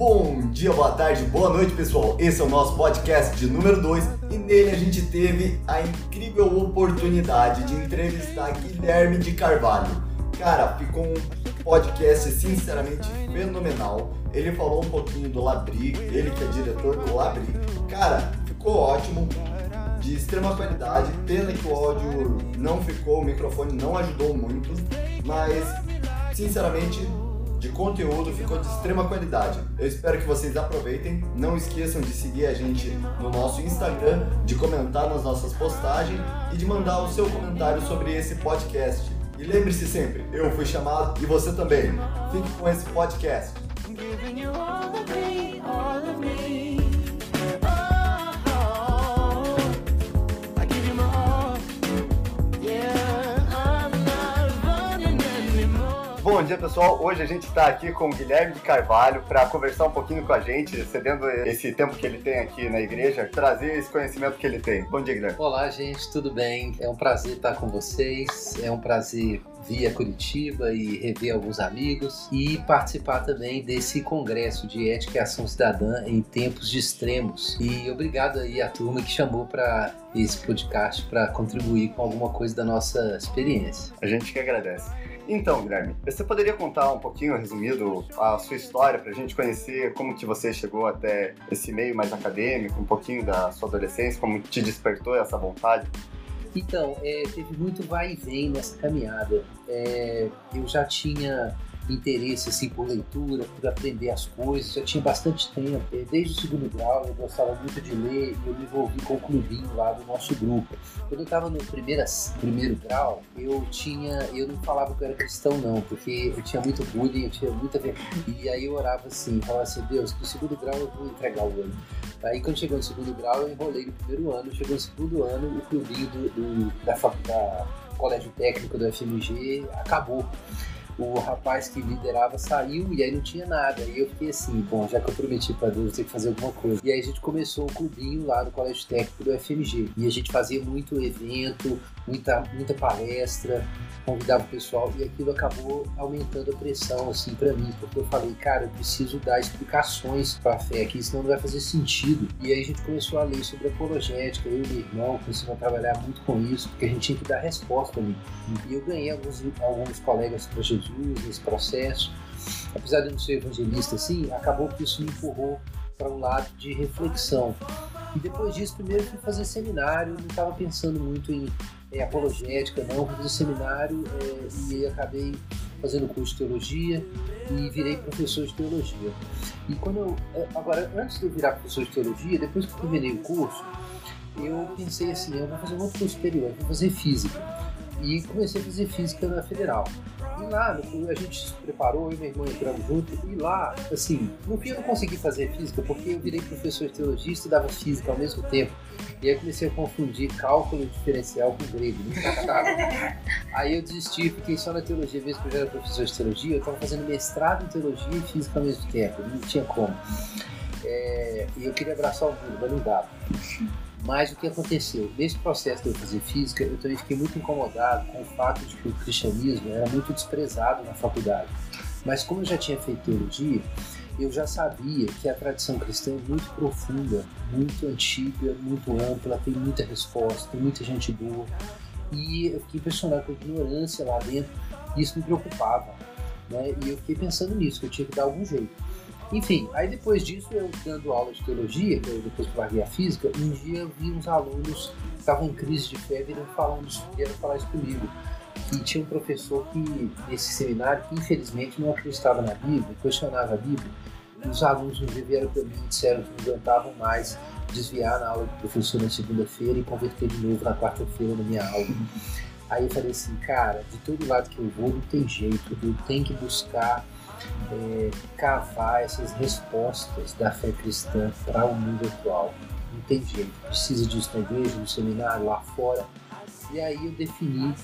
Bom dia, boa tarde, boa noite, pessoal. Esse é o nosso podcast de número 2 e nele a gente teve a incrível oportunidade de entrevistar Guilherme de Carvalho. Cara, ficou um podcast sinceramente fenomenal. Ele falou um pouquinho do Labri, ele que é diretor do Labri. Cara, ficou ótimo, de extrema qualidade. Pena que o áudio não ficou, o microfone não ajudou muito, mas sinceramente de conteúdo ficou de extrema qualidade. Eu espero que vocês aproveitem. Não esqueçam de seguir a gente no nosso Instagram, de comentar nas nossas postagens e de mandar o seu comentário sobre esse podcast. E lembre-se sempre, eu fui chamado e você também. Fique com esse podcast. Bom dia pessoal, hoje a gente está aqui com o Guilherme de Carvalho para conversar um pouquinho com a gente, cedendo esse tempo que ele tem aqui na igreja, trazer esse conhecimento que ele tem. Bom dia, Guilherme. Olá, gente, tudo bem? É um prazer estar com vocês, é um prazer vir a Curitiba e rever alguns amigos e participar também desse congresso de ética e ação cidadã em tempos de extremos. E obrigado aí à turma que chamou para esse podcast para contribuir com alguma coisa da nossa experiência. A gente que agradece. Então, Guilherme, você poderia contar um pouquinho, resumido, a sua história para a gente conhecer como que você chegou até esse meio mais acadêmico, um pouquinho da sua adolescência, como te despertou essa vontade? Então, é, teve muito vai e vem nessa caminhada. É, eu já tinha interesse assim, por leitura, por aprender as coisas. Já tinha bastante tempo. Desde o segundo grau eu gostava muito de ler e eu me envolvi com o clubinho lá do nosso grupo. Quando eu estava no primeiro, primeiro grau, eu tinha. Eu não falava que eu era cristão, não, porque eu tinha muito bullying, eu tinha muita vergonha. E aí eu orava assim, falava assim, Deus, no segundo grau eu vou entregar o ano. Aí quando chegou no segundo grau, eu enrolei no primeiro ano, chegou no segundo ano, o clubinho do, do da, da colégio técnico do FMG acabou o rapaz que liderava saiu e aí não tinha nada. E eu fiquei assim, bom, já que eu prometi para Deus, ter que fazer alguma coisa. E aí a gente começou o clubinho lá no Colégio Técnico do FMG. E a gente fazia muito evento, muita, muita palestra, convidava o pessoal e aquilo acabou aumentando a pressão assim para mim, porque eu falei, cara, eu preciso dar explicações para a fé aqui, senão não vai fazer sentido. E aí a gente começou a ler sobre apologética, eu e meu irmão começamos a trabalhar muito com isso, porque a gente tinha que dar resposta ali. E eu ganhei alguns, alguns colegas para Jesus nesse processo. Apesar de eu não ser evangelista assim, acabou que isso me empurrou para um lado de reflexão. E depois disso, primeiro fui fazer seminário, não estava pensando muito em é, apologética, não, fui fazer seminário é, e acabei fazendo curso de teologia e virei professor de teologia. E quando eu, é, agora, antes de eu virar professor de teologia, depois que eu terminei o curso, eu pensei assim, eu vou fazer um outro curso superior, vou fazer física. E comecei a fazer física na Federal. E lá, a gente se preparou, eu e meu irmão entramos junto, e lá, assim, no fim eu não consegui fazer física porque eu virei professor de teologia e estudava física ao mesmo tempo. E aí comecei a confundir cálculo diferencial com grego, Aí eu desisti, fiquei só na teologia, mesmo que eu já era professor de teologia, eu estava fazendo mestrado em teologia e física ao mesmo tempo, não tinha como. É, e eu queria abraçar o mundo, mas não dava. Mas o que aconteceu? Nesse processo de eu fazer física, eu também fiquei muito incomodado com o fato de que o cristianismo era muito desprezado na faculdade. Mas como eu já tinha feito teologia, eu já sabia que a tradição cristã é muito profunda, muito antiga, muito ampla, tem muita resposta, tem muita gente boa. E eu fiquei impressionado com a ignorância lá dentro, e isso me preocupava. Né? E eu fiquei pensando nisso, que eu tinha que dar algum jeito. Enfim, aí depois disso, eu dando aula de teologia, eu depois que larguei a física, um dia eu vi uns alunos que estavam em crise de fé virem falando isso, vieram falar isso comigo. E tinha um professor que, nesse seminário, que infelizmente não acreditava na Bíblia, questionava a Bíblia. E os alunos um dia vieram para mim e disseram que não aguentavam mais desviar na aula do professor na segunda-feira e converter de novo na quarta-feira na minha aula. Aí eu falei assim, cara, de todo lado que eu vou não tem jeito, eu tenho que buscar é, cavar essas respostas da fé cristã para o mundo atual. Não tem jeito, precisa disso na igreja, no seminário, lá fora. E aí eu defini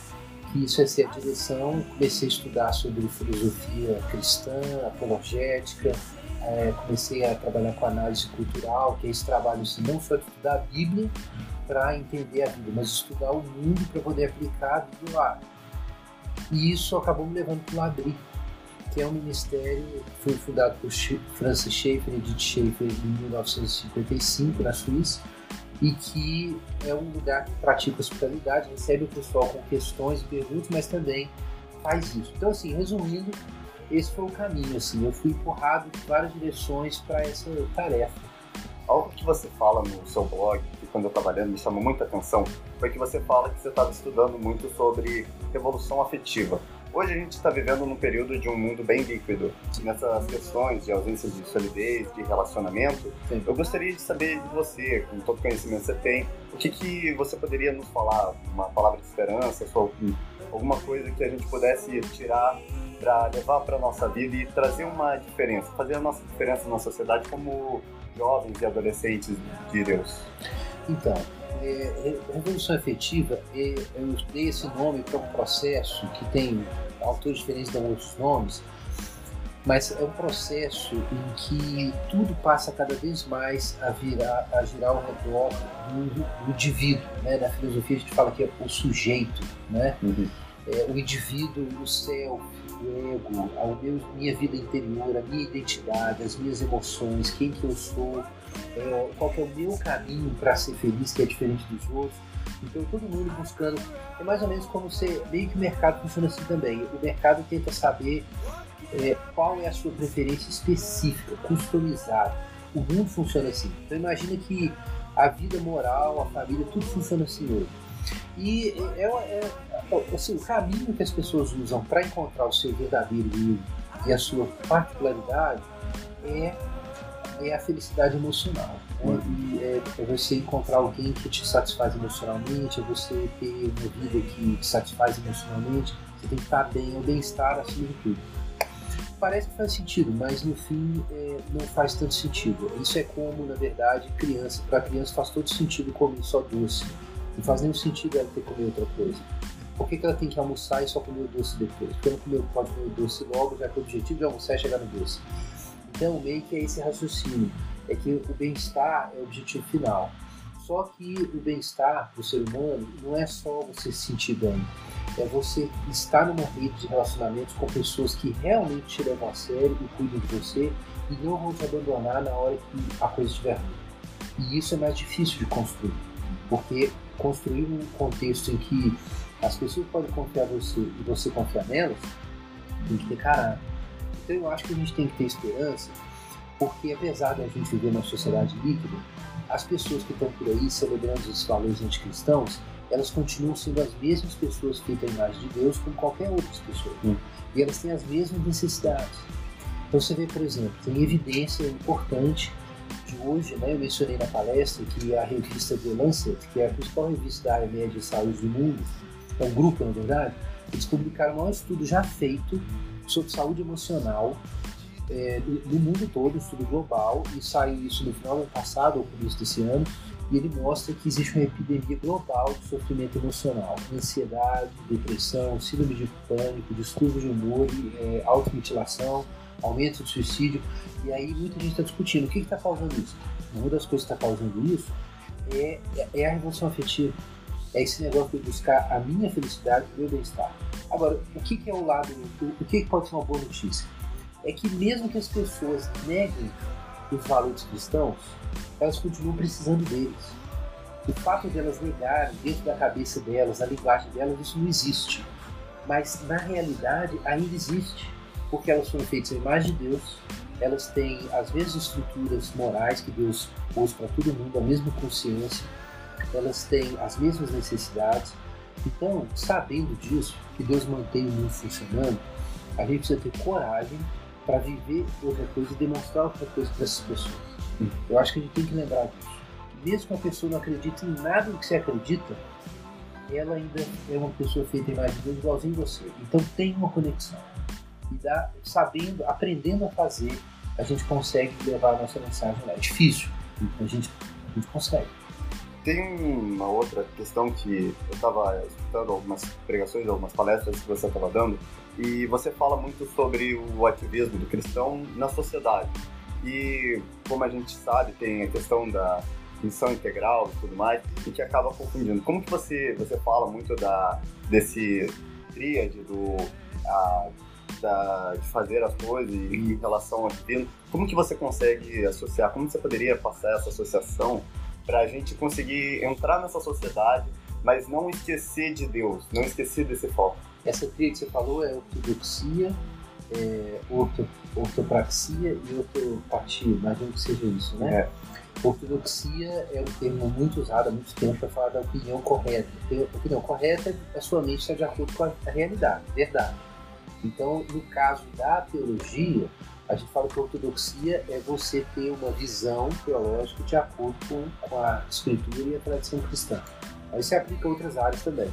que isso ia ser a direção, comecei a estudar sobre filosofia cristã, apologética, é, comecei a trabalhar com análise cultural, que é esse trabalho assim, não só de estudar a Bíblia para entender a Bíblia, mas estudar o mundo para poder aplicar a Bíblia lá. E isso acabou me levando para o Labri, que é um ministério foi fundado por Francis Schaeffer Edith Schaeffer em 1955, na Suíça, e que é um lugar que pratica hospitalidade, recebe o pessoal com questões e perguntas, mas também faz isso. Então, assim, resumindo, esse foi o caminho, assim, eu fui empurrado em várias direções para essa tarefa. Algo que você fala no seu blog, que quando eu trabalhando me chamou muita atenção, foi que você fala que você estava estudando muito sobre revolução afetiva. Hoje a gente está vivendo num período de um mundo bem líquido. Nessas questões de ausência de solidez, de relacionamento, Sim. eu gostaria de saber de você, com todo o conhecimento que você tem, o que, que você poderia nos falar? Uma palavra de esperança, alguma coisa que a gente pudesse tirar para levar para nossa vida e trazer uma diferença, fazer a nossa diferença na sociedade como jovens e adolescentes de Deus. Então, é, revolução efetiva, é, eu dei esse nome para um processo que tem autores diferentes dão outros nomes, mas é um processo em que tudo passa cada vez mais a virar, a girar ao redor do, do indivíduo, né? Na filosofia a gente fala que é o sujeito, né? Uhum. É, o indivíduo, o self, ego, a meu, minha vida interior, a minha identidade, as minhas emoções, quem que eu sou, é, qual que é o meu caminho para ser feliz que é diferente dos outros. Então todo mundo buscando. É mais ou menos como você. Meio que o mercado funciona assim também. O mercado tenta saber é, qual é a sua preferência específica, customizada. O mundo funciona assim. Então imagina que a vida moral, a família, tudo funciona assim hoje. E é, é, é assim, o caminho que as pessoas usam para encontrar o seu verdadeiro eu e a sua particularidade é é a felicidade emocional. Né? E é, é, você encontrar alguém que te satisfaz emocionalmente, é você ter uma vida que te satisfaz emocionalmente, você tem que estar bem, é o bem-estar acima de tudo. Parece que faz sentido, mas no fim é, não faz tanto sentido. Isso é como, na verdade, criança. Para criança faz todo sentido comer só doce. Não faz nenhum sentido ela ter que comer outra coisa. Por que, que, ela tem que almoçar e só comer o doce depois? Porque não pode comer o doce logo, já que o objetivo de almoçar é chegar no doce. Então, meio que é esse raciocínio, é que o bem-estar é o objetivo final. Só que o bem-estar do ser humano não é só você se sentir bem, é você estar numa rede de relacionamentos com pessoas que realmente te levam a sério e cuidam de você e não vão te abandonar na hora que a coisa estiver ruim. E isso é mais difícil de construir, porque construir um contexto em que as pessoas podem confiar em você e você confiar nelas, tem que ter caráter então eu acho que a gente tem que ter esperança, porque apesar da gente viver numa sociedade líquida, as pessoas que estão por aí celebrando os valores anticristãos, elas continuam sendo as mesmas pessoas feitas à imagem de Deus como qualquer outra pessoa. Hum. E elas têm as mesmas necessidades. Então você vê, por exemplo, tem evidência importante de hoje, né, eu mencionei na palestra que a revista The Lancet, que é a principal revista da área média de saúde do mundo, é um grupo, na verdade, eles publicaram um estudo já feito sobre saúde emocional é, mundo todo, um estudo global, e saiu isso no final do ano passado, ou começo desse ano, e ele mostra que existe uma epidemia global de sofrimento emocional, ansiedade, depressão, síndrome de pânico, distúrbio de humor, é, automutilação, aumento de suicídio, e aí muita gente está discutindo o que está causando isso. Uma das coisas que está causando isso é, é a revolução afetiva, é esse negócio de buscar a minha felicidade, o meu bem-estar. Agora, o que, que é o lado, o, o que, pode ser uma boa notícia? É que mesmo que as pessoas neguem os valores cristãos, elas continuam precisando deles. O fato de elas negarem dentro da cabeça delas, na linguagem delas, isso não existe. Mas na realidade ainda existe, porque elas foram feitas à imagem de Deus, elas têm as mesmas estruturas morais que Deus pôs para todo mundo, a mesma consciência, elas têm as mesmas necessidades. Então, sabendo disso, que Deus mantém o mundo funcionando, a gente precisa ter coragem para viver outra coisa e demonstrar outra coisa para essas pessoas. Eu acho que a gente tem que lembrar disso. Mesmo que a pessoa não acredite em nada do que você acredita, ela ainda é uma pessoa feita em mais de Deus igualzinho você. Então tem uma conexão. E dá, sabendo, aprendendo a fazer, a gente consegue levar a nossa mensagem lá. É difícil, a gente, a gente consegue. Tem uma outra questão que eu estava escutando algumas pregações, algumas palestras que você estava dando, e você fala muito sobre o ativismo do cristão na sociedade. E como a gente sabe, tem a questão da missão integral e tudo mais, e que acaba confundindo. Como que você, você fala muito da, desse tríade do a da, de fazer as coisas em relação ao divino, como que você consegue associar, como você poderia passar essa associação para a gente conseguir entrar nessa sociedade, mas não esquecer de Deus, não esquecer desse foco? Essa trilha que você falou é ortodoxia, é, orto, ortopraxia e ortopatia, imagino que seja isso, né? É. Ortodoxia é um termo muito usado há muito tempo para falar da opinião correta. A opinião correta é a sua mente está de acordo com a realidade, verdade. Então, no caso da teologia, a gente fala que ortodoxia é você ter uma visão teológica de acordo com, a escritura e a tradição cristã. Aí se aplica a outras áreas também.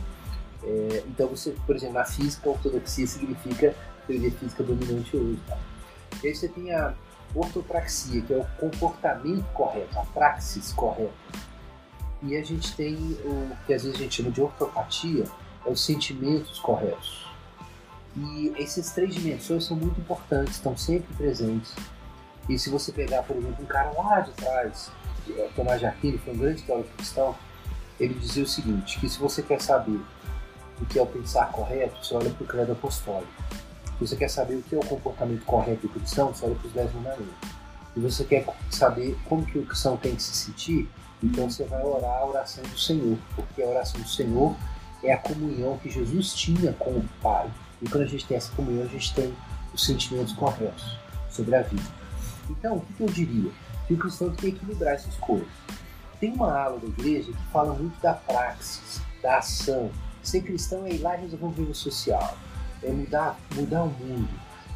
É, então, você, por exemplo, na física, ortodoxia significa teoria física dominante hoje. Tá? E aí você tem a ortopraxia, que é o comportamento correto, a praxis correta. E a gente tem o que às vezes a gente chama de ortopatia, é os sentimentos corretos. E esses três dimensões são muito importantes, estão sempre presentes. E se você pegar, por exemplo, um cara lá de trás, Tomás de Aquino, foi um grande teólogo cristão, ele dizia o seguinte, que se você quer saber o que é o pensar correto, você olha para o credo apostólico. Se você quer saber o que é o comportamento correto do cristão, você olha para os dez mandamentos. E você quer saber como que o cristão tem que se sentir, então você vai orar a oração do Senhor, porque a oração do Senhor é a comunhão que Jesus tinha com o Pai. E quando a gente tem essa comunhão, a gente tem os sentimentos corretos sobre a vida. Então, o que eu diria? Que o cristão tem que equilibrar essas coisas. Tem uma aula da igreja que fala muito da praxis, da ação. Ser cristão é ir lá e resolver um problema social é mudar, mudar o mundo.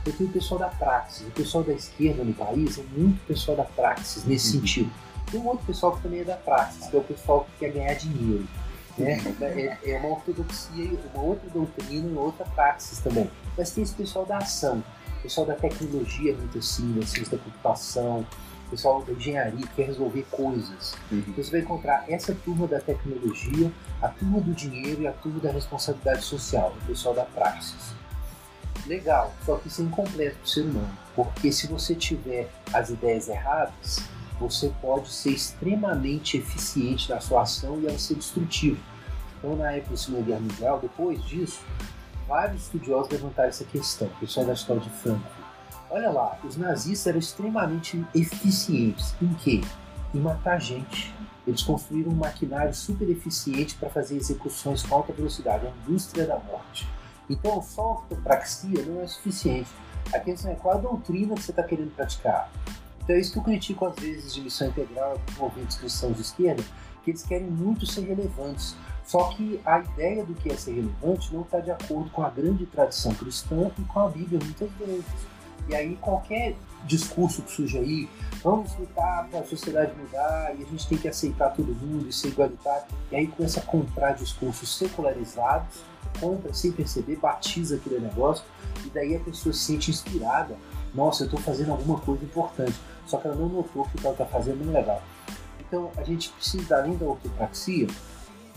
Eu tenho o pessoal da praxis, o pessoal da esquerda no país é muito pessoal da praxis nesse uhum. sentido. Tem um outro pessoal que também é da praxis, que é o pessoal que quer ganhar dinheiro. Né? É, é uma ortodoxia, uma outra doutrina, uma outra praxis também. Mas tem esse pessoal da ação, pessoal da tecnologia muito assim, da ciência da computação, pessoal da engenharia que quer resolver coisas. Uhum. Então você vai encontrar essa turma da tecnologia, a turma do dinheiro e a turma da responsabilidade social, o pessoal da praxis legal, só que isso é incompleto para o ser humano, porque se você tiver as ideias erradas, você pode ser extremamente eficiente na sua ação e ela ser destrutiva. Então, na época da Segunda Guerra Mundial, depois disso, vários estudiosos levantaram essa questão, pessoal da história de Frankfurt. Olha lá, os nazistas eram extremamente eficientes em quê? Em matar gente. Eles construíram um maquinário super eficiente para fazer execuções com alta velocidade, a indústria da morte. Então, só ortopraxia não é suficiente. A questão é qual a doutrina que você está querendo praticar. Então, é isso que eu critico às vezes de missão integral, movimentos cristãos de esquerda, que eles querem muito ser relevantes. Só que a ideia do que é ser relevante não está de acordo com a grande tradição cristã e com a Bíblia, muitas vezes. E aí, qualquer discurso que surge aí, vamos lutar para a sociedade mudar e a gente tem que aceitar todo mundo e ser igualitário. E aí começa a comprar discursos secularizados compra sem perceber, batiza aquele negócio e daí a pessoa se sente inspirada. Nossa, eu estou fazendo alguma coisa importante. Só que ela não notou que o que ela está fazendo não é legal. Então a gente precisa, além da ortopraxia,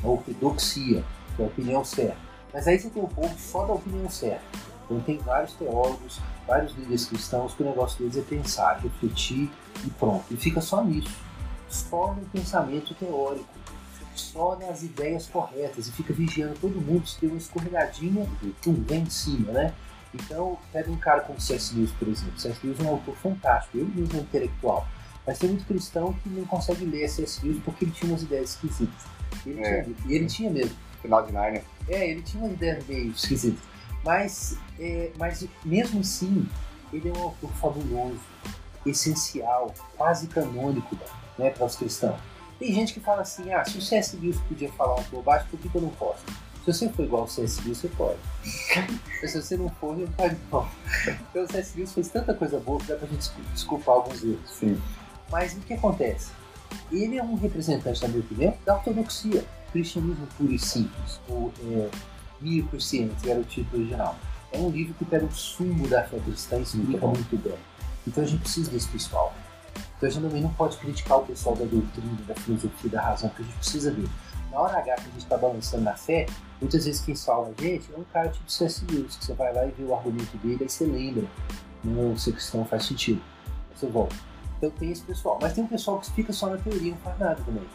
a ortodoxia, que é a opinião certa. Mas aí você tem um pouco só da opinião certa. Então tem vários teólogos, vários líderes cristãos que o negócio deles é pensar, refletir e pronto. E fica só nisso. Só no pensamento teórico só nas ideias corretas e fica vigiando todo mundo se tem uma escorregadinha, um vem em cima, né? Então, pega um cara como C.S. Lewis, por exemplo. C.S. Lewis é um autor fantástico, ele mesmo é intelectual. Mas tem muito cristão que não consegue ler C.S. Lewis porque ele tinha umas ideias esquisitas. Ele é. tinha, e ele tinha mesmo. Final de Narnia. É, ele tinha umas ideias meio esquisitas. Mas, é, mas mesmo assim, ele é um autor fabuloso, essencial, quase canônico né, para os cristãos. Tem gente que fala assim, ah, se o C.S. Lewis podia falar um pouco baixo, por que, que eu não posso? Se você for igual ao C.S. Lewis, você pode. Mas se você não for, não pode não. Então o C.S. Lewis fez tanta coisa boa que dá pra gente desculpar alguns erros. Sim. Mas o que acontece? Ele é um representante, na minha opinião, da ortodoxia, cristianismo puro e simples, ou é, Mere Christianity era o título original. É um livro que pega o sumo da fé cristã e explica muito bem. Então a gente precisa desse pessoal. Então a gente também não pode criticar o pessoal da doutrina, da filosofia, da razão, que a gente precisa ver. Na hora H que a gente está balançando na fé, muitas vezes quem salva a gente é um cara tipo C.S. Lewis, que você vai lá e vê o argumento dele, aí você lembra. Não ser cristão faz sentido. Aí você volta. Então tem esse pessoal. Mas tem um pessoal que fica só na teoria, não faz nada também.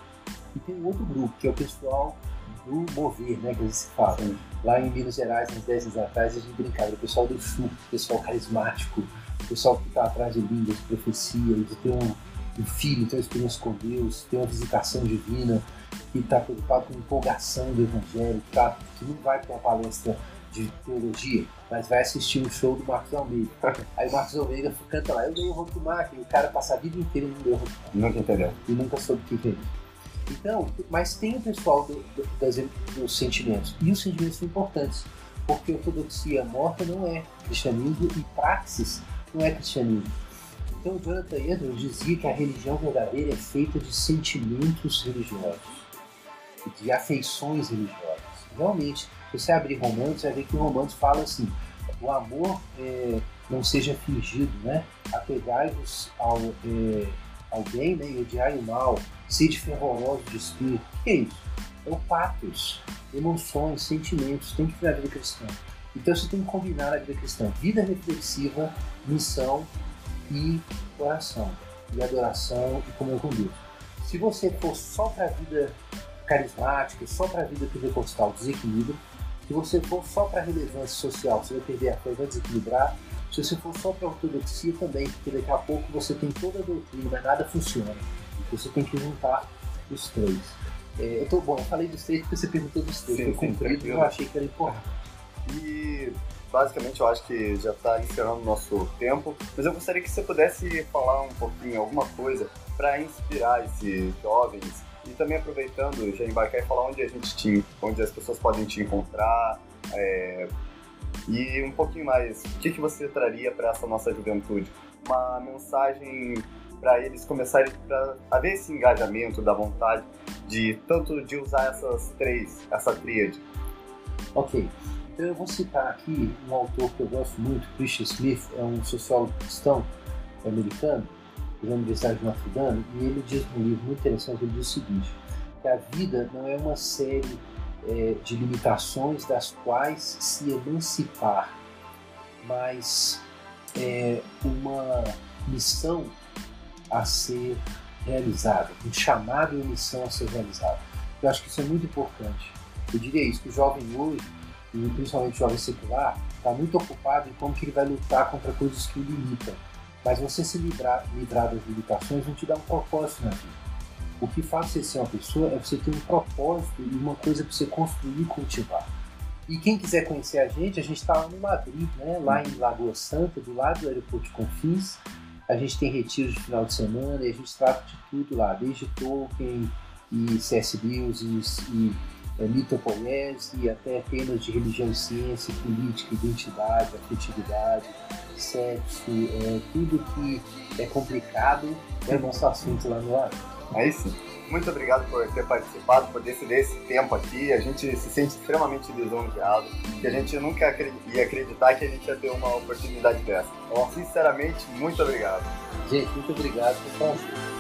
E tem um outro grupo, que é o pessoal no mover, né, que se fala. Lá em Minas Gerais, uns 10 anos atrás, a gente brincava, o pessoal do chuco, o pessoal carismático, o pessoal que está atrás de línguas, de profecia, de ter um, um filho, ter uma experiência com Deus, ter uma visitação divina, que está preocupado com empolgação do evangelho, tá, que não vai para uma palestra de teologia, mas vai assistir um show do Marcos Almeida. Aí o Marcos Almeida canta lá, eu dei o roubo do Marcos, e o cara passa a vida inteira e não deu o roubo Nunca entendeu. E nunca soube o que é Então, mas tem o pessoal do, do, das, dos sentimentos. E os sentimentos são importantes, porque ortodoxia morta não é cristianismo e praxis não é cristianismo. Então, Jonathan Edwards dizia que a religião verdadeira é feita de sentimentos religiosos, de afeições religiosas. Realmente, se você abrir Romanos, vai ver que o Romanos fala assim: o amor é, não seja fingido, né? Apegai-vos ao, é, ao bem né? e odiai o mal, sede fervoroso de espírito. O que é isso? É o patos, emoções, sentimentos, tem que ter a vida cristã. Então você tem que combinar a vida cristã: vida reflexiva, missão e oração, e adoração e comunhão com Deus. Se você for só para a vida carismática, só para a vida pentecostal, desequilíbrio. Se você for só para relevância social, você vai perder a fé, vai desequilibrar. Se você for só para ortodoxia também, porque daqui a pouco você tem toda a doutrina, mas nada funciona. Você tem que juntar os três. É, eu tô bom, eu falei dos três porque você perguntou dos três. Sim, foi cumprido, eu achei que era importante. E basicamente eu acho que já está encerrando o nosso tempo, mas eu gostaria que você pudesse falar um pouquinho, alguma coisa, para inspirar esses jovens e também aproveitando, já embarcar e falar onde a gente te, onde as pessoas podem te encontrar. É, e um pouquinho mais, o que, que você traria para essa nossa juventude? Uma mensagem para eles começarem a haver esse engajamento da vontade de tanto de usar essas três, essa tríade. Ok. Então eu vou citar aqui um autor que eu gosto muito, Christian Smith, é um sociólogo cristão americano, da Universidade de Notre Dame, e ele diz num livro muito interessante, ele diz o seguinte, que a vida não é uma série é, de limitações das quais se emancipar, mas é uma missão a ser realizada, um chamado e uma missão a ser realizada. Eu acho que isso é muito importante. Eu diria isso, que o jovem hoje, e principalmente o jovem secular, está muito ocupado em como que ele vai lutar contra coisas que o limitam mas você se livrar, livrar das limitações não te dá um propósito na vida. O que faz você ser uma pessoa é você ter um propósito e uma coisa para você construir e cultivar. E quem quiser conhecer a gente, a gente está lá no Madrid, né? lá em Lagoa Santa, do lado do aeroporto de Confins. A gente tem retiros de final de semana e a gente trata de tudo lá, desde Tolkien e C.S. E, e mitopoiese e até temas de religião e ciência, política, identidade, afetividade sexo, é, tudo que é complicado é nosso assunto lá no ar. É isso. Muito obrigado por ter participado, por decidir esse tempo aqui. A gente se sente extremamente lisonjeado, que a gente nunca ia acreditar que a gente ia ter uma oportunidade dessa. Então, sinceramente, muito obrigado. Gente, muito obrigado. Foi